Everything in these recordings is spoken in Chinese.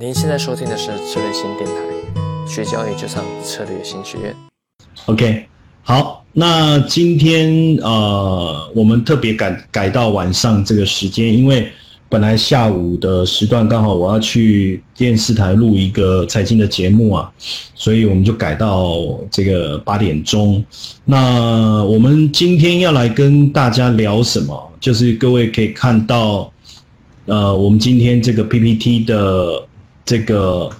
您现在收听的是策略新电台，学交易就上策略新学院。OK，好，那今天呃，我们特别改改到晚上这个时间，因为本来下午的时段刚好我要去电视台录一个财经的节目啊，所以我们就改到这个八点钟。那我们今天要来跟大家聊什么？就是各位可以看到，呃，我们今天这个 PPT 的这个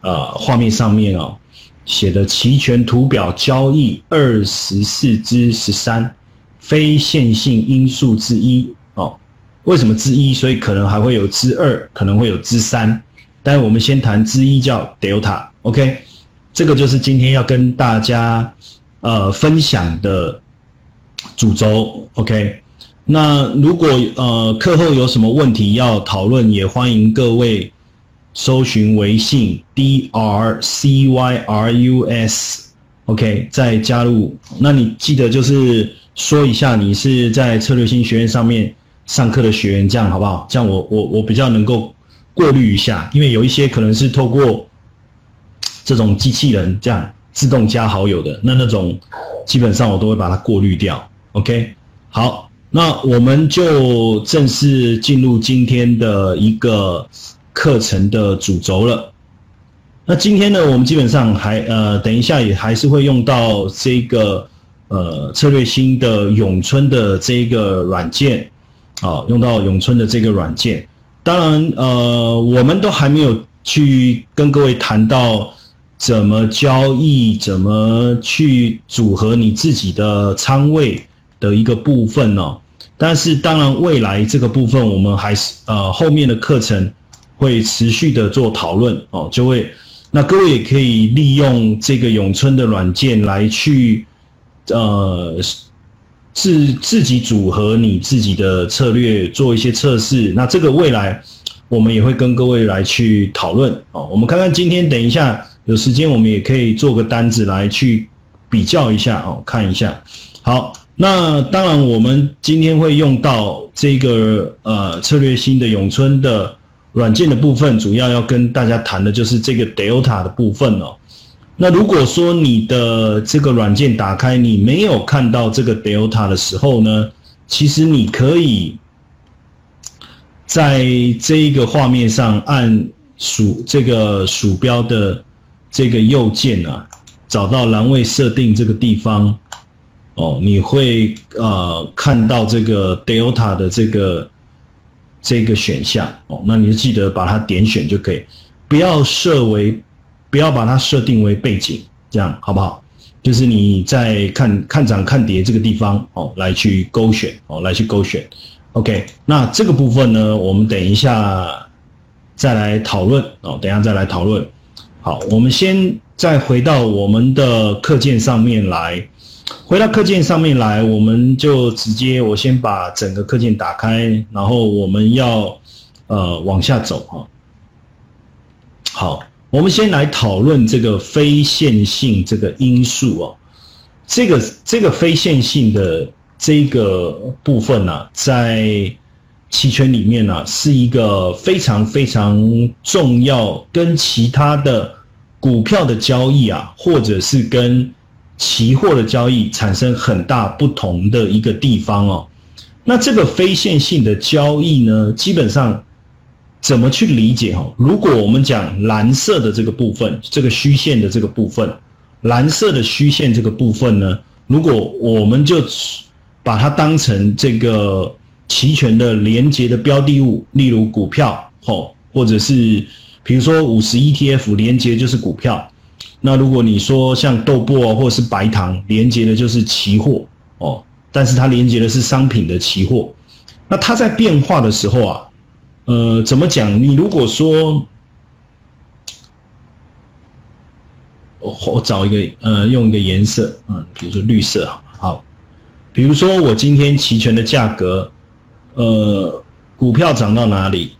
呃画面上面哦。写的期权图表交易二十四之十三，非线性因素之一哦。为什么之一？所以可能还会有之二，可能会有之三。但我们先谈之一，叫 delta，OK？、这个就是今天要跟大家呃分享的主轴，OK？那如果呃课后有什么问题要讨论，也欢迎各位。搜寻微信 D R C Y R U S，OK，、再加入。那你记得就是说一下你是在策略性学院上面上课的学员，这样好不好？这样我我我比较能够过滤一下，因为有一些可能是透过这种机器人这样自动加好友的，那那种基本上我都会把它过滤掉。OK，好，那我们就正式进入今天的一个。课程的主轴了。那今天呢，我们基本上还呃，等一下也还是会用到这个呃策略新的永春的这一个软件啊，用到永春的这个软件。当然呃，我们都还没有去跟各位谈到怎么交易，怎么去组合你自己的仓位的一个部分哦。但是当然，未来这个部分我们还是呃后面的课程。会持续的做讨论哦，就会那各位也可以利用这个永春的软件来去呃自自己组合你自己的策略，做一些测试。那这个未来我们也会跟各位来去讨论哦。我们看看今天等一下有时间，我们也可以做个单子来去比较一下哦，看一下。好，那当然我们今天会用到这个呃策略新的永春的。软件的部分主要要跟大家谈的就是这个 Delta 的部分哦。那如果说你的这个软件打开，你没有看到这个 Delta 的时候呢，其实你可以在这一个画面上按鼠这个鼠标的这个右键啊，找到栏位设定这个地方哦，你会呃看到这个 Delta 的这个。这个选项哦，那你就记得把它点选就可以，不要设为，不要把它设定为背景，这样好不好？就是你在看看涨看跌这个地方哦，来去勾选哦，来去勾选。OK，那这个部分呢，我们等一下再来讨论哦，等一下再来讨论。好，我们先再回到我们的课件上面来。回到课件上面来，我们就直接我先把整个课件打开，然后我们要呃往下走哈。好，我们先来讨论这个非线性这个因素哦。这个这个非线性的这个部分呢、啊，在期权里面呢、是一个非常非常重要，跟其他的股票的交易啊，或者是跟期货的交易产生很大不同的一个地方哦，那这个非线性的交易呢，基本上怎么去理解哦？如果我们讲蓝色的这个部分，这个虚线的这个部分，蓝色的虚线这个部分呢，如果我们就把它当成这个期权的连接的标的物，例如股票哦，或者是比如说五十 ETF 连接就是股票。那如果你说像豆粕或者是白糖连接的就是期货哦，但是它连接的是商品的期货，那它在变化的时候啊，呃，怎么讲？你如果说，我我找一个呃，用一个颜色，嗯，比如说绿色好，比如说我今天期权的价格，呃，股票涨到哪里？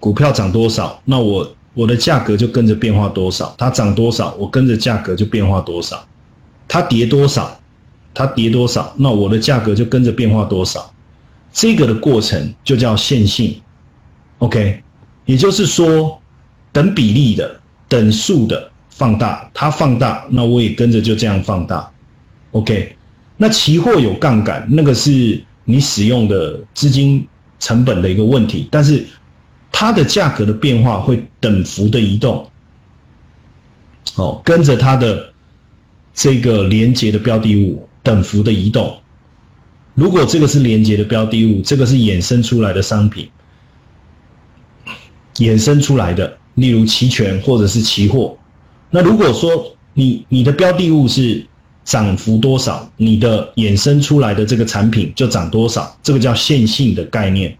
股票涨多少？那我。我的价格就跟着变化多少，它涨多少，我跟着价格就变化多少；它跌多少，它跌多少，那我的价格就跟着变化多少。这个的过程就叫线性，OK。也就是说，等比例的、等数的放大，它放大，那我也跟着就这样放大。OK，那期货有杠杆，那个是你使用的资金成本的一个问题，但是它的价格的变化会等幅的移动，哦，跟着它的这个连接的标的物等幅的移动。如果这个是连接的标的物，这个是衍生出来的商品，衍生出来的，例如期权或者是期货。那如果说你你的标的物是涨幅多少，你的衍生出来的这个产品就涨多少，这个叫线性的概念。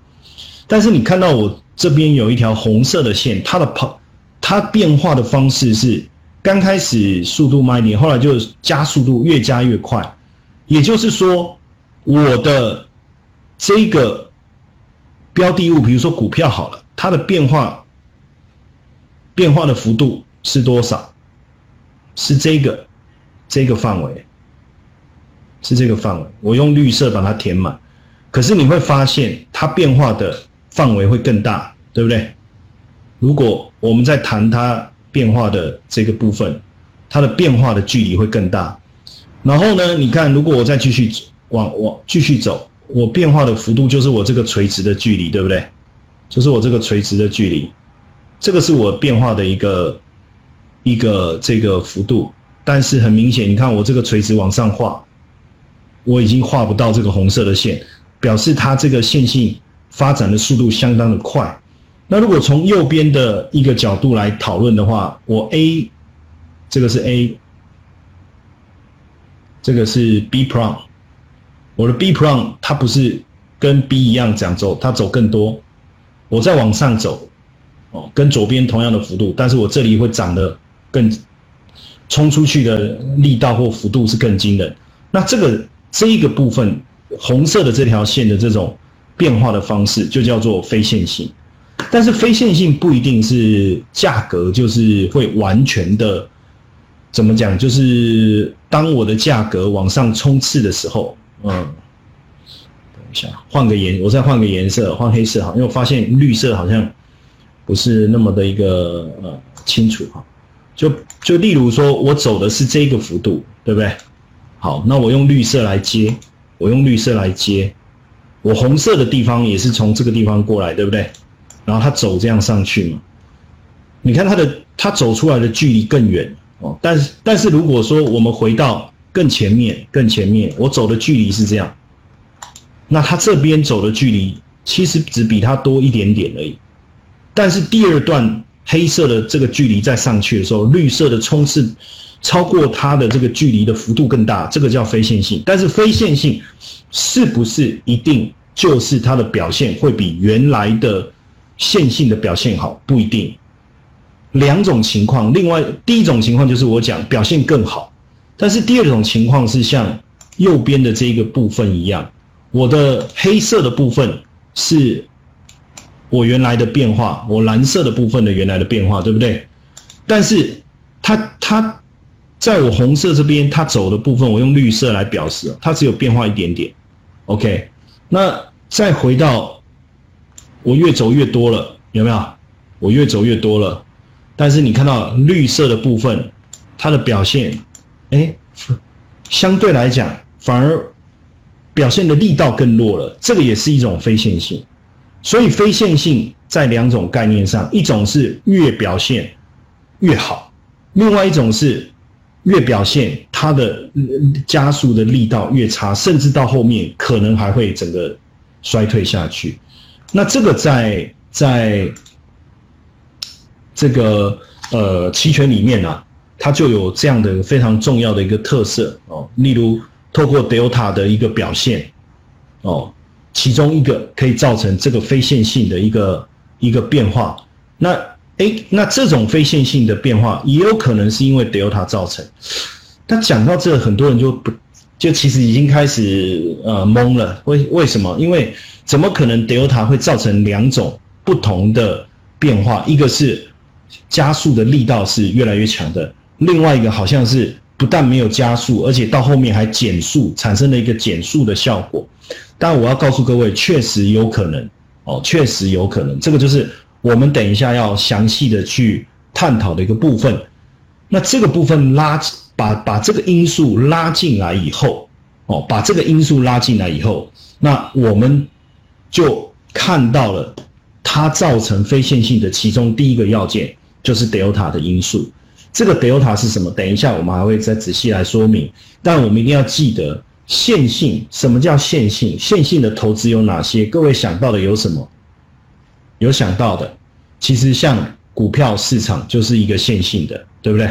但是你看到我这边有一条红色的线，它的跑它变化的方式是刚开始速度慢一点，后来就加速度越加越快，也就是说。我的这个标的物，比如说股票好了，它的变化变化的幅度是多少？是这个这个范围，是这个范围。我用绿色把它填满，可是你会发现它变化的范围会更大，对不对？如果我们在谈它变化的这个部分，它的变化的距离会更大。然后呢，你看，如果我再继续。往往继续走，我变化的幅度就是我这个垂直的距离，对不对？就是我这个垂直的距离，这个是我变化的一个一个这个幅度。但是很明显，你看我这个垂直往上画，我已经画不到这个红色的线，表示它这个线性发展的速度相当的快。那如果从右边的一个角度来讨论的话，我 A 这个是 A，这个是 B prime。我的 B prime 它不是跟 B 一样这样走，它走更多。我再往上走，哦，跟左边同样的幅度，但是我这里会长得更冲出去的力道或幅度是更惊人。那这个这一个部分红色的这条线的这种变化的方式就叫做非线性。但是非线性不一定是价格就是会完全的怎么讲？就是当我的价格往上冲刺的时候。嗯，等一下，换个颜，我再换个颜色，换黑色哈，因为我发现绿色好像不是那么的一个呃清楚哈。就就例如说，我走的是这个幅度，对不对？好，那我用绿色来接，我用绿色来接，我红色的地方也是从这个地方过来，对不对？然后它走这样上去嘛，你看它的它走出来的距离更远哦。但是但是如果说我们回到更前面，更前面，我走的距离是这样。那他这边走的距离其实只比他多一点点而已。但是第二段黑色的这个距离再上去的时候，绿色的冲刺超过它的这个距离的幅度更大，这个叫非线性。但是非线性是不是一定就是它的表现会比原来的线性的表现好？不一定。两种情况，另外第一种情况就是我讲表现更好。但是第二种情况是像右边的这个部分一样，我的黑色的部分是我原来的变化，我蓝色的部分的原来的变化，对不对？但是它它在我红色这边，它走的部分，我用绿色来表示，它只有变化一点点。OK，那再回到我越走越多了，有没有？我越走越多了，但是你看到绿色的部分，它的表现。哎，相对来讲，反而表现的力道更弱了。这个也是一种非线性。所以非线性在两种概念上，一种是越表现越好，另外一种是越表现它的加速的力道越差，甚至到后面可能还会整个衰退下去。那这个在在这个呃期权里面呢？它就有这样的非常重要的一个特色哦，例如透过 delta 的一个表现哦，其中一个可以造成这个非线性的一个一个变化。那哎，那这种非线性的变化也有可能是因为 delta 造成。他讲到这，很多人就不就其实已经开始呃懵了。为为什么？因为怎么可能 delta 会造成两种不同的变化？一个是加速的力道是越来越强的。另外一个好像是不但没有加速，而且到后面还减速，产生了一个减速的效果。但我要告诉各位，确实有可能哦，确实有可能。这个就是我们等一下要详细的去探讨的一个部分。那这个部分拉把把这个因素拉进来以后，哦，把这个因素拉进来以后，那我们就看到了它造成非线性的其中第一个要件就是 delta 的因素。这个 delta 是什么？等一下我们还会再仔细来说明。但我们一定要记得线性，什么叫线性？线性的投资有哪些？各位想到的有什么？有想到的，其实像股票市场就是一个线性的，对不对？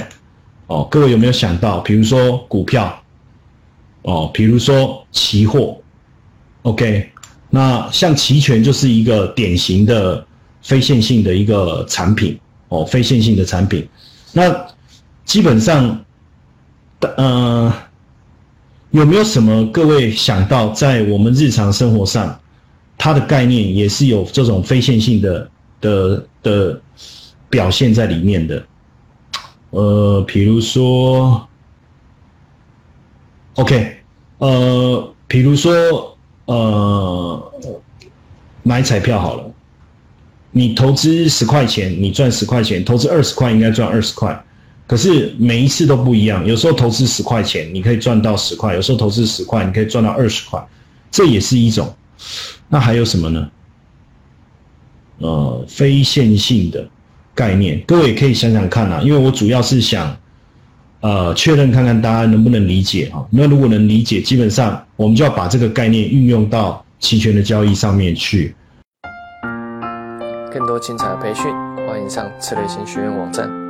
哦，各位有没有想到？比如说股票，哦，比如说期货，OK，那像期权就是一个典型的非线性的一个产品，哦，非线性的产品。那基本上，呃，有没有什么各位想到在我们日常生活上？它的概念也是有这种非线性的的的表现在里面的，呃，比如说，OK，呃，比如说，呃，买彩票好了，你投资十块钱，你赚十块钱；投资二十块，应该赚二十块。可是每一次都不一样，有时候投资十块钱，你可以赚到十块；有时候投资十块，你可以赚到二十块，这也是一种。那还有什么呢？呃，非线性的概念，各位可以想想看啊，因为我主要是想，呃，确认看看大家能不能理解啊。那如果能理解，基本上我们就要把这个概念运用到期权的交易上面去。更多精彩的培训，欢迎上策略型学院网站。